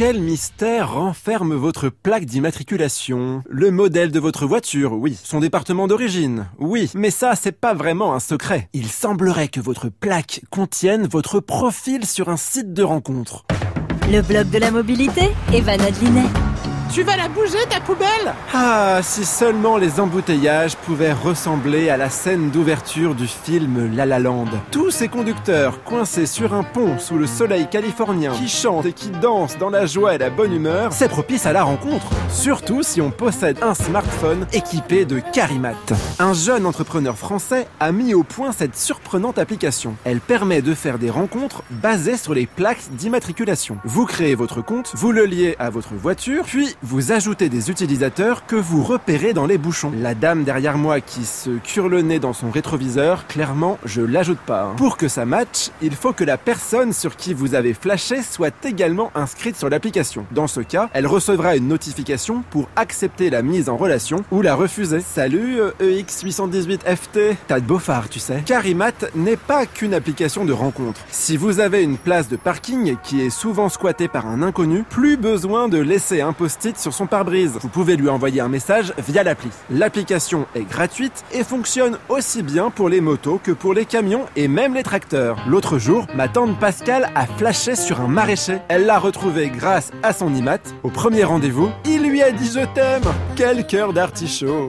Quel mystère renferme votre plaque d'immatriculation? Le modèle de votre voiture, oui. Son département d'origine, oui. Mais ça, c'est pas vraiment un secret. Il semblerait que votre plaque contienne votre profil sur un site de rencontre. Le blog de la mobilité, Evan Adlinet. Tu vas la bouger ta poubelle Ah, si seulement les embouteillages pouvaient ressembler à la scène d'ouverture du film La La Land. Tous ces conducteurs coincés sur un pont sous le soleil californien, qui chantent et qui dansent dans la joie et la bonne humeur, c'est propice à la rencontre. Surtout si on possède un smartphone équipé de Carimat. Un jeune entrepreneur français a mis au point cette surprenante application. Elle permet de faire des rencontres basées sur les plaques d'immatriculation. Vous créez votre compte, vous le liez à votre voiture, puis vous ajoutez des utilisateurs que vous repérez dans les bouchons. La dame derrière moi qui se cure le nez dans son rétroviseur, clairement, je l'ajoute pas. hein. Pour que ça matche, il faut que la personne sur qui vous avez flashé soit également inscrite sur l'application. Dans ce cas, elle recevra une notification pour accepter la mise en relation ou la refuser. Salut euh, EX818FT, t'as de beaux phares, tu sais. Carimat n'est pas qu'une application de rencontre. Si vous avez une place de parking qui est souvent squattée par un inconnu, plus besoin de laisser un sur son pare-brise. Vous pouvez lui envoyer un message via l'appli. L'application est gratuite et fonctionne aussi bien pour les motos que pour les camions et même les tracteurs. L'autre jour, ma tante Pascal a flashé sur un maraîcher. Elle l'a retrouvé grâce à son IMAT. Au premier rendez-vous, il lui a dit je t'aime. Quel cœur d'artichaut